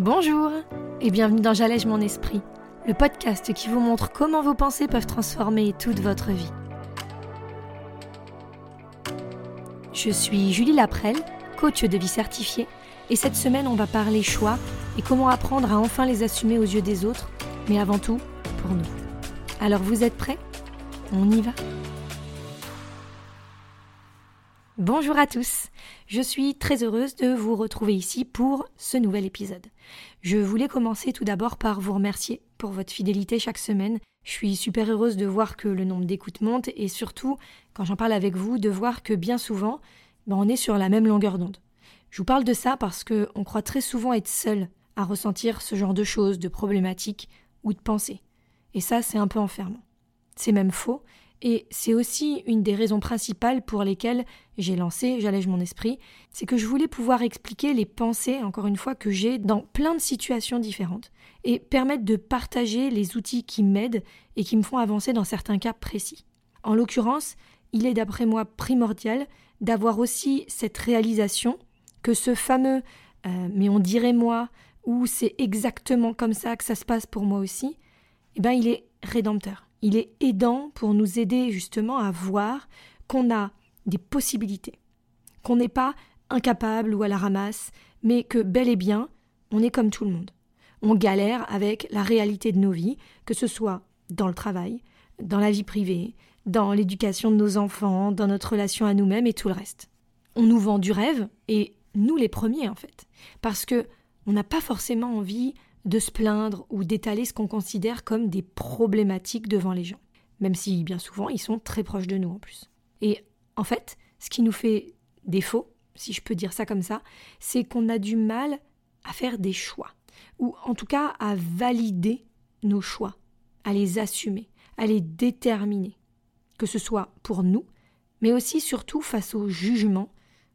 Bonjour et bienvenue dans J'allège mon esprit, le podcast qui vous montre comment vos pensées peuvent transformer toute votre vie. Je suis Julie Laprelle, coach de vie certifiée, et cette semaine on va parler choix et comment apprendre à enfin les assumer aux yeux des autres, mais avant tout pour nous. Alors vous êtes prêts? On y va? Bonjour à tous, je suis très heureuse de vous retrouver ici pour ce nouvel épisode. Je voulais commencer tout d'abord par vous remercier pour votre fidélité chaque semaine. Je suis super heureuse de voir que le nombre d'écoutes monte et surtout, quand j'en parle avec vous, de voir que bien souvent, ben, on est sur la même longueur d'onde. Je vous parle de ça parce qu'on croit très souvent être seul à ressentir ce genre de choses, de problématiques ou de pensées. Et ça, c'est un peu enfermant. C'est même faux, et c'est aussi une des raisons principales pour lesquelles j'ai lancé J'allège mon esprit, c'est que je voulais pouvoir expliquer les pensées, encore une fois, que j'ai dans plein de situations différentes, et permettre de partager les outils qui m'aident et qui me font avancer dans certains cas précis. En l'occurrence, il est d'après moi primordial d'avoir aussi cette réalisation que ce fameux euh, mais on dirait moi ou c'est exactement comme ça que ça se passe pour moi aussi, eh ben il est rédempteur. Il est aidant pour nous aider justement à voir qu'on a des possibilités, qu'on n'est pas incapable ou à la ramasse, mais que bel et bien, on est comme tout le monde. On galère avec la réalité de nos vies, que ce soit dans le travail, dans la vie privée, dans l'éducation de nos enfants, dans notre relation à nous-mêmes et tout le reste. On nous vend du rêve, et nous les premiers en fait, parce que on n'a pas forcément envie de se plaindre ou d'étaler ce qu'on considère comme des problématiques devant les gens, même si bien souvent ils sont très proches de nous en plus. Et en fait, ce qui nous fait défaut, si je peux dire ça comme ça, c'est qu'on a du mal à faire des choix, ou en tout cas à valider nos choix, à les assumer, à les déterminer, que ce soit pour nous, mais aussi surtout face au jugement,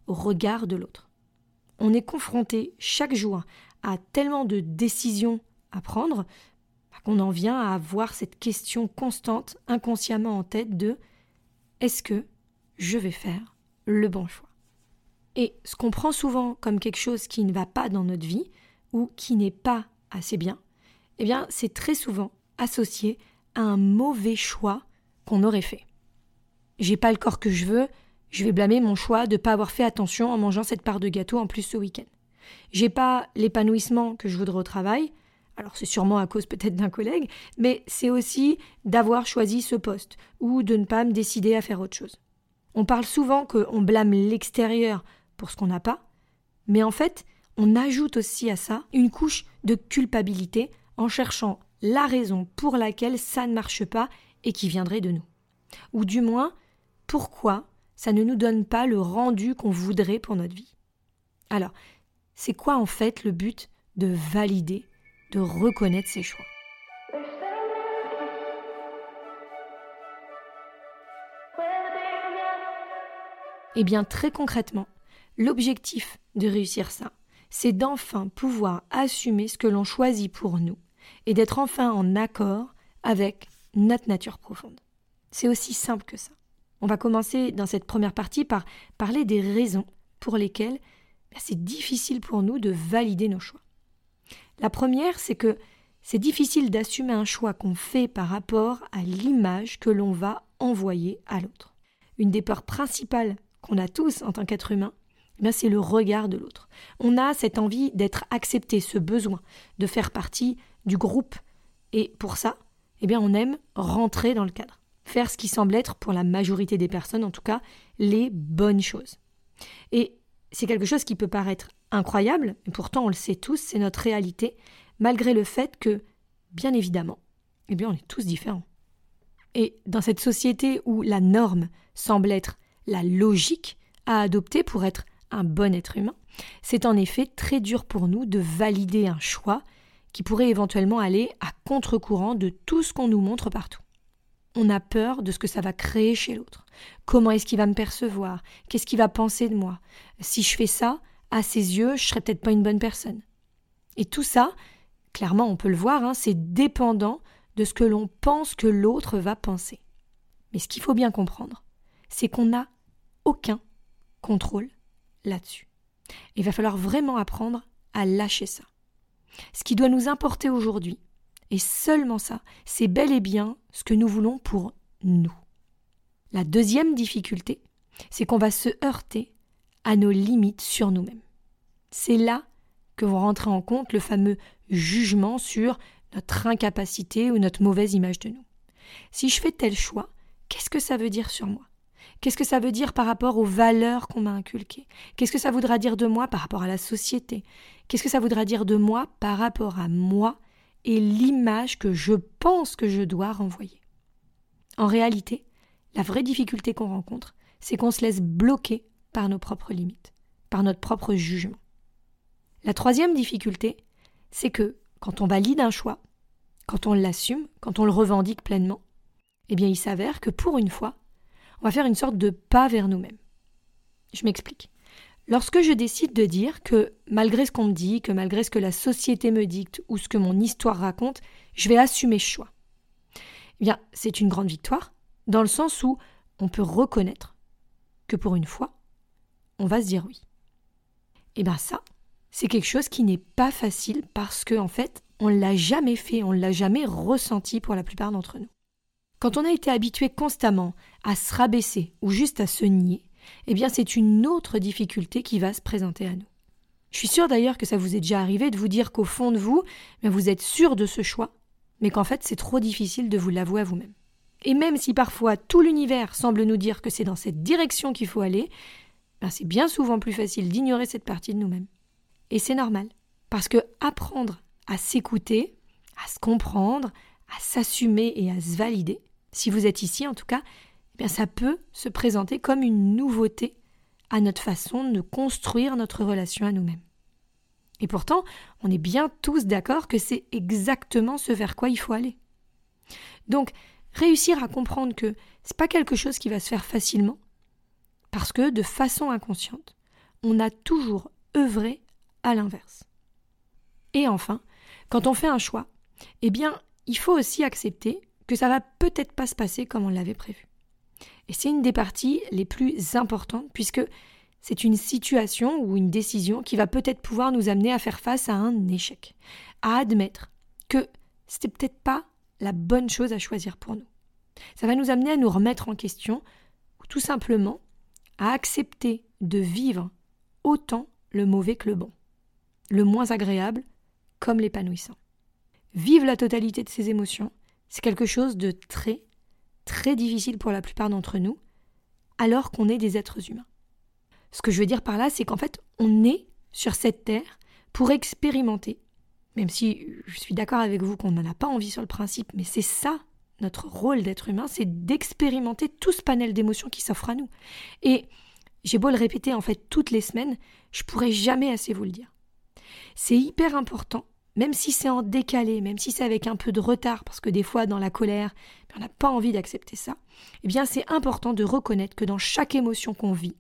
au regard de l'autre. On est confronté chaque jour a tellement de décisions à prendre bah, qu'on en vient à avoir cette question constante inconsciemment en tête de est-ce que je vais faire le bon choix? Et ce qu'on prend souvent comme quelque chose qui ne va pas dans notre vie ou qui n'est pas assez bien, eh bien c'est très souvent associé à un mauvais choix qu'on aurait fait. J'ai pas le corps que je veux, je vais blâmer mon choix de ne pas avoir fait attention en mangeant cette part de gâteau en plus ce week-end. J'ai pas l'épanouissement que je voudrais au travail. Alors c'est sûrement à cause peut-être d'un collègue, mais c'est aussi d'avoir choisi ce poste ou de ne pas me décider à faire autre chose. On parle souvent qu'on blâme l'extérieur pour ce qu'on n'a pas, mais en fait, on ajoute aussi à ça une couche de culpabilité en cherchant la raison pour laquelle ça ne marche pas et qui viendrait de nous. Ou du moins, pourquoi ça ne nous donne pas le rendu qu'on voudrait pour notre vie. Alors, c'est quoi en fait le but de valider, de reconnaître ses choix? Eh bien très concrètement, l'objectif de réussir ça, c'est d'enfin pouvoir assumer ce que l'on choisit pour nous et d'être enfin en accord avec notre nature profonde. C'est aussi simple que ça. On va commencer dans cette première partie par parler des raisons pour lesquelles c'est difficile pour nous de valider nos choix. La première, c'est que c'est difficile d'assumer un choix qu'on fait par rapport à l'image que l'on va envoyer à l'autre. Une des peurs principales qu'on a tous en tant qu'être humain, eh c'est le regard de l'autre. On a cette envie d'être accepté, ce besoin de faire partie du groupe. Et pour ça, eh bien, on aime rentrer dans le cadre. Faire ce qui semble être, pour la majorité des personnes en tout cas, les bonnes choses. Et c'est quelque chose qui peut paraître incroyable, et pourtant on le sait tous, c'est notre réalité, malgré le fait que, bien évidemment, eh bien on est tous différents. Et dans cette société où la norme semble être la logique à adopter pour être un bon être humain, c'est en effet très dur pour nous de valider un choix qui pourrait éventuellement aller à contre-courant de tout ce qu'on nous montre partout on a peur de ce que ça va créer chez l'autre. Comment est-ce qu'il va me percevoir? Qu'est-ce qu'il va penser de moi? Si je fais ça, à ses yeux, je serais peut-être pas une bonne personne. Et tout ça, clairement, on peut le voir, hein, c'est dépendant de ce que l'on pense que l'autre va penser. Mais ce qu'il faut bien comprendre, c'est qu'on n'a aucun contrôle là-dessus. Il va falloir vraiment apprendre à lâcher ça. ce qui doit nous importer aujourd'hui. Et seulement ça, c'est bel et bien ce que nous voulons pour nous. La deuxième difficulté, c'est qu'on va se heurter à nos limites sur nous-mêmes. C'est là que vont rentrer en compte le fameux jugement sur notre incapacité ou notre mauvaise image de nous. Si je fais tel choix, qu'est-ce que ça veut dire sur moi? Qu'est-ce que ça veut dire par rapport aux valeurs qu'on m'a inculquées? Qu'est-ce que ça voudra dire de moi par rapport à la société? Qu'est-ce que ça voudra dire de moi par rapport à moi et l'image que je pense que je dois renvoyer En réalité, la vraie difficulté qu'on rencontre, c'est qu'on se laisse bloquer par nos propres limites, par notre propre jugement. La troisième difficulté, c'est que quand on valide un choix, quand on l'assume, quand on le revendique pleinement, eh bien il s'avère que pour une fois, on va faire une sorte de pas vers nous-mêmes. Je m'explique. Lorsque je décide de dire que, malgré ce qu'on me dit, que malgré ce que la société me dicte ou ce que mon histoire raconte, je vais assumer ce choix. Eh bien, c'est une grande victoire, dans le sens où on peut reconnaître que pour une fois, on va se dire oui. Et eh bien ça, c'est quelque chose qui n'est pas facile parce que en fait, on l'a jamais fait, on l'a jamais ressenti pour la plupart d'entre nous. Quand on a été habitué constamment à se rabaisser ou juste à se nier, eh bien c'est une autre difficulté qui va se présenter à nous. Je suis sûre d'ailleurs que ça vous est déjà arrivé de vous dire qu'au fond de vous, vous êtes sûr de ce choix, mais qu'en fait c'est trop difficile de vous l'avouer à vous-même. Et même si parfois tout l'univers semble nous dire que c'est dans cette direction qu'il faut aller, ben c'est bien souvent plus facile d'ignorer cette partie de nous-mêmes. Et c'est normal, parce que apprendre à s'écouter, à se comprendre, à s'assumer et à se valider, si vous êtes ici en tout cas, eh ça peut se présenter comme une nouveauté à notre façon de construire notre relation à nous-mêmes. Et pourtant, on est bien tous d'accord que c'est exactement ce vers quoi il faut aller. Donc, réussir à comprendre que c'est pas quelque chose qui va se faire facilement, parce que de façon inconsciente, on a toujours œuvré à l'inverse. Et enfin, quand on fait un choix, eh bien, il faut aussi accepter que ça va peut-être pas se passer comme on l'avait prévu. Et c'est une des parties les plus importantes puisque c'est une situation ou une décision qui va peut-être pouvoir nous amener à faire face à un échec, à admettre que c'était peut-être pas la bonne chose à choisir pour nous. Ça va nous amener à nous remettre en question ou tout simplement à accepter de vivre autant le mauvais que le bon, le moins agréable comme l'épanouissant. Vivre la totalité de ses émotions, c'est quelque chose de très, très difficile pour la plupart d'entre nous, alors qu'on est des êtres humains. Ce que je veux dire par là, c'est qu'en fait, on est sur cette terre pour expérimenter, même si je suis d'accord avec vous qu'on n'en a pas envie sur le principe, mais c'est ça notre rôle d'être humain, c'est d'expérimenter tout ce panel d'émotions qui s'offre à nous. Et j'ai beau le répéter en fait toutes les semaines, je pourrais jamais assez vous le dire. C'est hyper important même si c'est en décalé, même si c'est avec un peu de retard, parce que des fois dans la colère, on n'a pas envie d'accepter ça, eh bien c'est important de reconnaître que dans chaque émotion qu'on vit,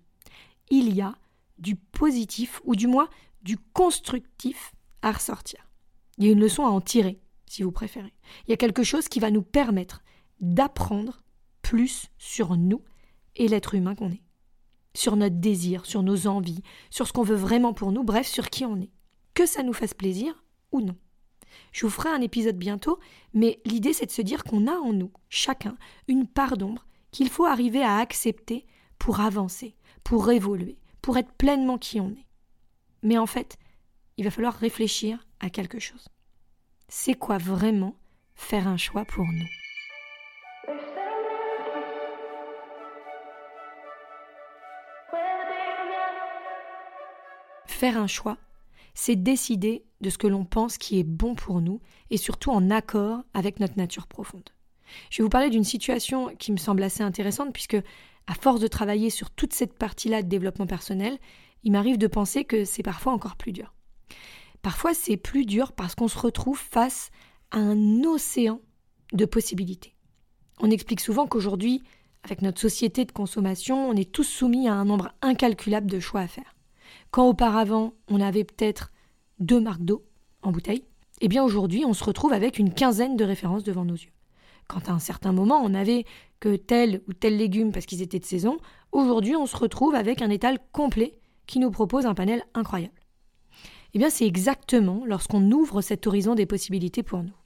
il y a du positif, ou du moins du constructif à ressortir. Il y a une leçon à en tirer, si vous préférez. Il y a quelque chose qui va nous permettre d'apprendre plus sur nous et l'être humain qu'on est. Sur notre désir, sur nos envies, sur ce qu'on veut vraiment pour nous, bref, sur qui on est. Que ça nous fasse plaisir non. Je vous ferai un épisode bientôt, mais l'idée c'est de se dire qu'on a en nous, chacun, une part d'ombre qu'il faut arriver à accepter pour avancer, pour évoluer, pour être pleinement qui on est. Mais en fait, il va falloir réfléchir à quelque chose. C'est quoi vraiment faire un choix pour nous? Faire un choix, c'est décider de ce que l'on pense qui est bon pour nous et surtout en accord avec notre nature profonde. Je vais vous parler d'une situation qui me semble assez intéressante puisque, à force de travailler sur toute cette partie-là de développement personnel, il m'arrive de penser que c'est parfois encore plus dur. Parfois, c'est plus dur parce qu'on se retrouve face à un océan de possibilités. On explique souvent qu'aujourd'hui, avec notre société de consommation, on est tous soumis à un nombre incalculable de choix à faire. Quand auparavant on avait peut-être deux marques d'eau en bouteille, eh bien aujourd'hui on se retrouve avec une quinzaine de références devant nos yeux. Quand à un certain moment on n'avait que tel ou tel légume parce qu'ils étaient de saison, aujourd'hui on se retrouve avec un étal complet qui nous propose un panel incroyable. Eh bien, c'est exactement lorsqu'on ouvre cet horizon des possibilités pour nous.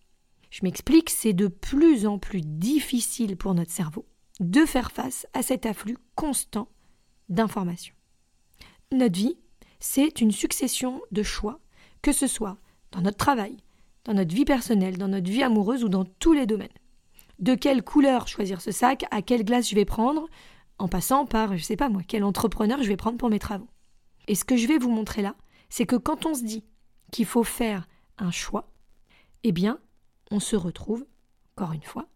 Je m'explique, c'est de plus en plus difficile pour notre cerveau de faire face à cet afflux constant d'informations. Notre vie, c'est une succession de choix, que ce soit dans notre travail, dans notre vie personnelle, dans notre vie amoureuse ou dans tous les domaines. De quelle couleur choisir ce sac, à quelle glace je vais prendre, en passant par, je sais pas moi, quel entrepreneur je vais prendre pour mes travaux. Et ce que je vais vous montrer là, c'est que quand on se dit qu'il faut faire un choix, eh bien, on se retrouve, encore une fois,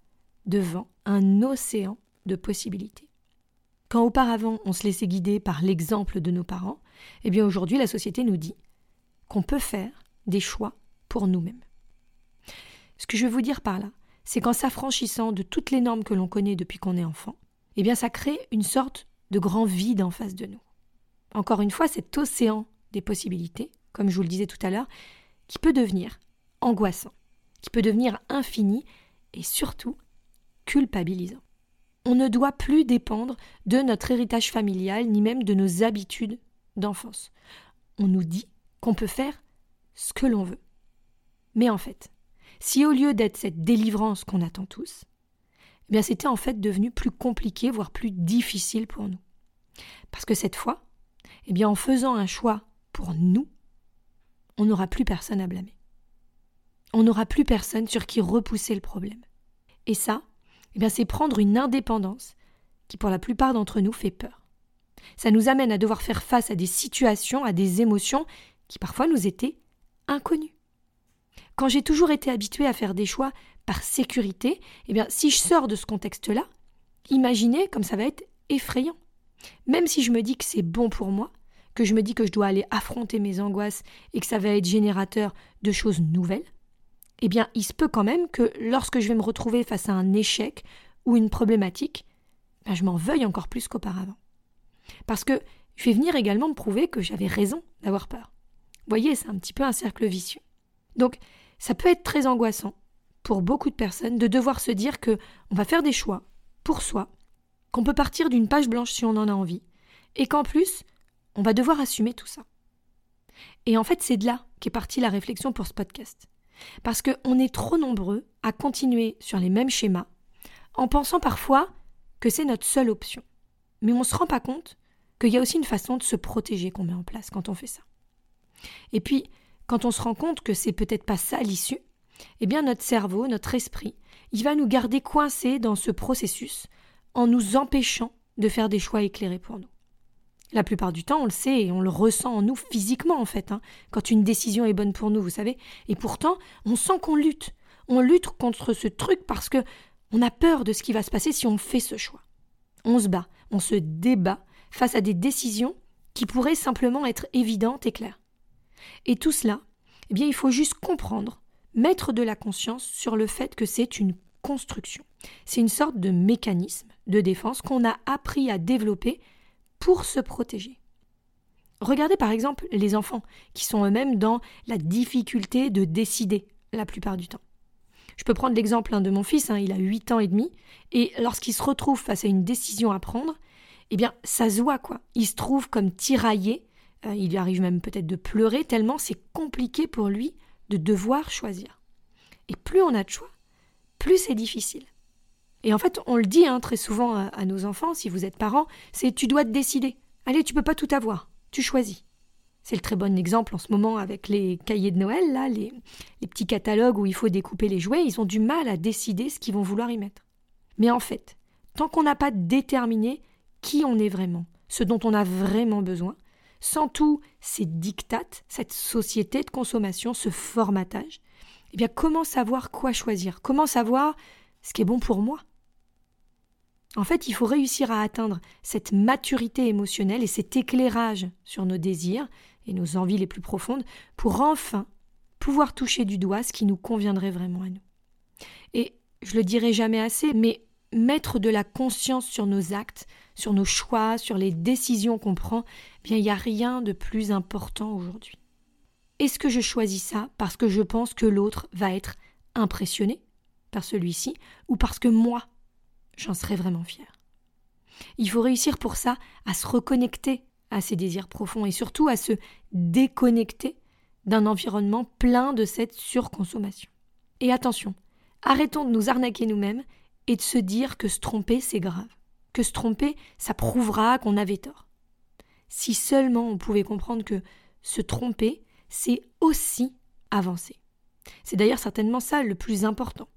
devant un océan de possibilités. Quand auparavant on se laissait guider par l'exemple de nos parents, eh bien aujourd'hui la société nous dit qu'on peut faire des choix pour nous-mêmes. Ce que je veux vous dire par là, c'est qu'en s'affranchissant de toutes les normes que l'on connaît depuis qu'on est enfant, eh bien ça crée une sorte de grand vide en face de nous. Encore une fois, cet océan des possibilités, comme je vous le disais tout à l'heure, qui peut devenir angoissant, qui peut devenir infini et surtout culpabilisant. On ne doit plus dépendre de notre héritage familial ni même de nos habitudes d'enfance. On nous dit qu'on peut faire ce que l'on veut. Mais en fait, si au lieu d'être cette délivrance qu'on attend tous, eh bien c'était en fait devenu plus compliqué, voire plus difficile pour nous. Parce que cette fois, eh bien en faisant un choix pour nous, on n'aura plus personne à blâmer. On n'aura plus personne sur qui repousser le problème. Et ça, eh c'est prendre une indépendance qui pour la plupart d'entre nous fait peur. Ça nous amène à devoir faire face à des situations, à des émotions qui parfois nous étaient inconnues. Quand j'ai toujours été habituée à faire des choix par sécurité, eh bien si je sors de ce contexte-là, imaginez comme ça va être effrayant. Même si je me dis que c'est bon pour moi, que je me dis que je dois aller affronter mes angoisses et que ça va être générateur de choses nouvelles, eh bien, il se peut quand même que lorsque je vais me retrouver face à un échec ou une problématique, ben, je m'en veuille encore plus qu'auparavant. Parce que je vais venir également me prouver que j'avais raison d'avoir peur. Vous voyez, c'est un petit peu un cercle vicieux. Donc, ça peut être très angoissant pour beaucoup de personnes de devoir se dire que on va faire des choix pour soi, qu'on peut partir d'une page blanche si on en a envie, et qu'en plus, on va devoir assumer tout ça. Et en fait, c'est de là qu'est partie la réflexion pour ce podcast. Parce qu'on est trop nombreux à continuer sur les mêmes schémas, en pensant parfois que c'est notre seule option. Mais on ne se rend pas compte qu'il y a aussi une façon de se protéger qu'on met en place quand on fait ça. Et puis, quand on se rend compte que c'est peut-être pas ça l'issue, eh bien notre cerveau, notre esprit, il va nous garder coincés dans ce processus en nous empêchant de faire des choix éclairés pour nous. La plupart du temps, on le sait et on le ressent en nous physiquement en fait, hein, quand une décision est bonne pour nous, vous savez. Et pourtant, on sent qu'on lutte. On lutte contre ce truc parce que on a peur de ce qui va se passer si on fait ce choix. On se bat, on se débat face à des décisions qui pourraient simplement être évidentes et claires. Et tout cela, eh bien, il faut juste comprendre, mettre de la conscience sur le fait que c'est une construction. C'est une sorte de mécanisme de défense qu'on a appris à développer pour se protéger. Regardez par exemple les enfants qui sont eux-mêmes dans la difficulté de décider la plupart du temps. Je peux prendre l'exemple de mon fils, hein, il a 8 ans et demi, et lorsqu'il se retrouve face à une décision à prendre, eh bien ça se voit quoi. Il se trouve comme tiraillé, euh, il lui arrive même peut-être de pleurer tellement c'est compliqué pour lui de devoir choisir. Et plus on a de choix, plus c'est difficile. Et en fait, on le dit hein, très souvent à, nos enfants, si vous êtes parents, c'est tu dois te décider. Allez, tu peux pas tout avoir. Tu choisis. C'est le très bon exemple en ce moment avec les cahiers de Noël, là, les, petits catalogues où il faut découper les jouets, ils ont du mal à décider ce qu'ils vont vouloir y mettre. Mais en fait, tant qu'on n'a pas déterminé qui on est vraiment, ce dont on a vraiment besoin, sans tous ces dictates, cette société de consommation, ce formatage, eh bien comment savoir quoi choisir? Comment savoir ce qui est bon pour moi? En fait, il faut réussir à atteindre cette maturité émotionnelle et cet éclairage sur nos désirs et nos envies les plus profondes pour enfin pouvoir toucher du doigt ce qui nous conviendrait vraiment à nous. Et je le dirai jamais assez, mais mettre de la conscience sur nos actes, sur nos choix, sur les décisions qu'on prend, eh bien il n'y a rien de plus important aujourd'hui. Est-ce que je choisis ça parce que je pense que l'autre va être impressionné par celui-ci ou parce que moi j'en serais vraiment fière? Il faut réussir pour ça à se reconnecter à ses désirs profonds et surtout à se déconnecter d'un environnement plein de cette surconsommation. Et attention, arrêtons de nous arnaquer nous-mêmes et de se dire que se tromper, c'est grave. Que se tromper, ça prouvera qu'on avait tort. Si seulement on pouvait comprendre que se tromper, c'est aussi avancer. C'est d'ailleurs certainement ça le plus important.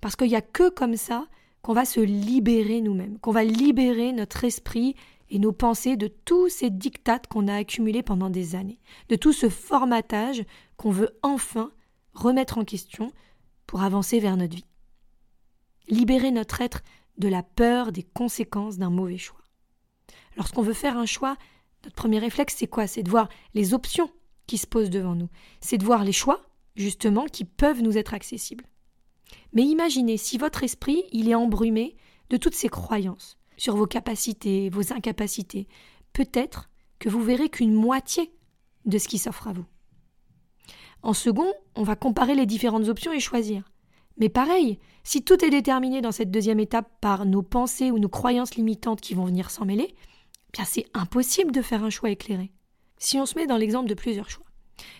Parce qu'il n'y a que comme ça qu'on va se libérer nous-mêmes, qu'on va libérer notre esprit et nos pensées de tous ces dictates qu'on a accumulés pendant des années, de tout ce formatage qu'on veut enfin remettre en question pour avancer vers notre vie. Libérer notre être de la peur des conséquences d'un mauvais choix. Lorsqu'on veut faire un choix, notre premier réflexe, c'est quoi? C'est de voir les options qui se posent devant nous. C'est de voir les choix, justement, qui peuvent nous être accessibles. Mais imaginez si votre esprit, il est embrumé de toutes ces croyances sur vos capacités, vos incapacités. Peut-être que vous verrez qu'une moitié de ce qui s'offre à vous. En second, on va comparer les différentes options et choisir. Mais pareil, si tout est déterminé dans cette deuxième étape par nos pensées ou nos croyances limitantes qui vont venir s'en mêler, bien c'est impossible de faire un choix éclairé. Si on se met dans l'exemple de plusieurs choix.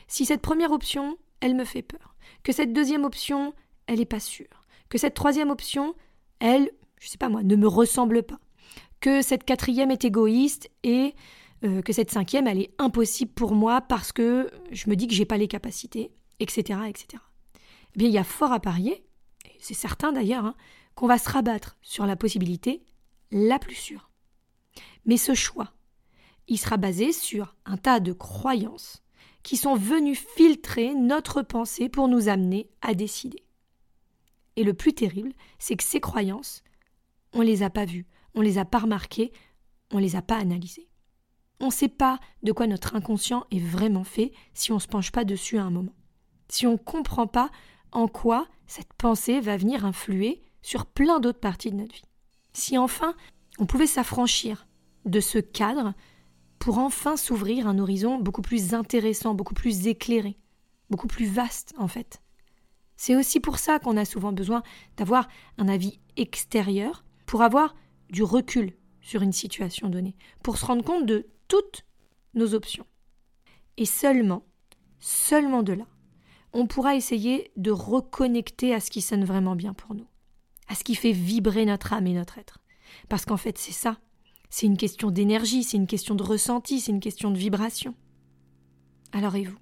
Si cette première option, elle me fait peur, que cette deuxième option, elle n'est pas sûre, que cette troisième option, elle, je sais pas moi, ne me ressemble pas, que cette quatrième est égoïste et euh, que cette cinquième, elle est impossible pour moi parce que je me dis que j'ai pas les capacités, etc., etc. Eh bien, il y a fort à parier, et c'est certain d'ailleurs, hein, qu'on va se rabattre sur la possibilité la plus sûre. Mais ce choix, il sera basé sur un tas de croyances qui sont venues filtrer notre pensée pour nous amener à décider. Et le plus terrible, c'est que ces croyances, on ne les a pas vues, on ne les a pas remarquées, on ne les a pas analysées. On ne sait pas de quoi notre inconscient est vraiment fait si on ne se penche pas dessus à un moment. Si on ne comprend pas en quoi cette pensée va venir influer sur plein d'autres parties de notre vie. Si enfin on pouvait s'affranchir de ce cadre pour enfin s'ouvrir un horizon beaucoup plus intéressant, beaucoup plus éclairé, beaucoup plus vaste en fait. C'est aussi pour ça qu'on a souvent besoin d'avoir un avis extérieur pour avoir du recul sur une situation donnée, pour se rendre compte de toutes nos options. Et seulement, seulement de là, on pourra essayer de reconnecter à ce qui sonne vraiment bien pour nous, à ce qui fait vibrer notre âme et notre être. Parce qu'en fait, c'est ça. C'est une question d'énergie, c'est une question de ressenti, c'est une question de vibration. Alors et vous?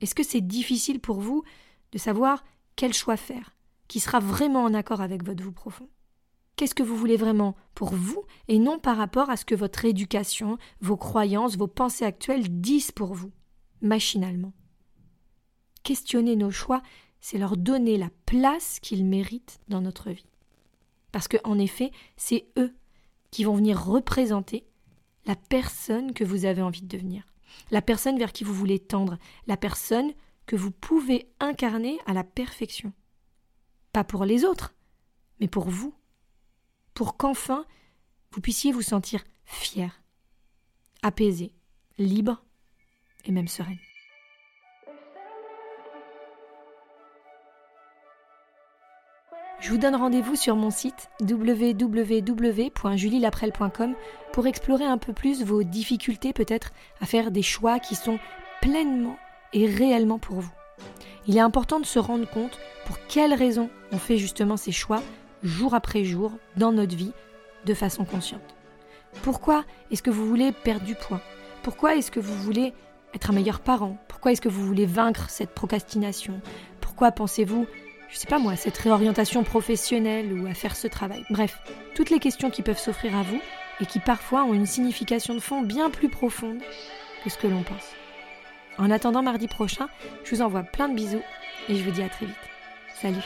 Est-ce que c'est difficile pour vous de savoir quel choix faire, qui sera vraiment en accord avec votre vous profond. Qu'est-ce que vous voulez vraiment pour vous et non par rapport à ce que votre éducation, vos croyances, vos pensées actuelles disent pour vous, machinalement? Questionner nos choix, c'est leur donner la place qu'ils méritent dans notre vie. Parce qu'en effet, c'est eux qui vont venir représenter la personne que vous avez envie de devenir, la personne vers qui vous voulez tendre, la personne que vous pouvez incarner à la perfection. Pas pour les autres, mais pour vous. Pour qu'enfin vous puissiez vous sentir fier, apaisé, libre et même sereine. Je vous donne rendez-vous sur mon site www.julielaprel.com pour explorer un peu plus vos difficultés peut-être à faire des choix qui sont pleinement et réellement pour vous. Il est important de se rendre compte pour quelles raisons on fait justement ces choix jour après jour dans notre vie de façon consciente. Pourquoi est-ce que vous voulez perdre du poids? Pourquoi est-ce que vous voulez être un meilleur parent? Pourquoi est-ce que vous voulez vaincre cette procrastination? Pourquoi pensez-vous je sais pas moi, cette réorientation professionnelle ou à faire ce travail? Bref, toutes les questions qui peuvent s'offrir à vous et qui parfois ont une signification de fond bien plus profonde que ce que l'on pense. En attendant mardi prochain, je vous envoie plein de bisous et je vous dis à très vite. Salut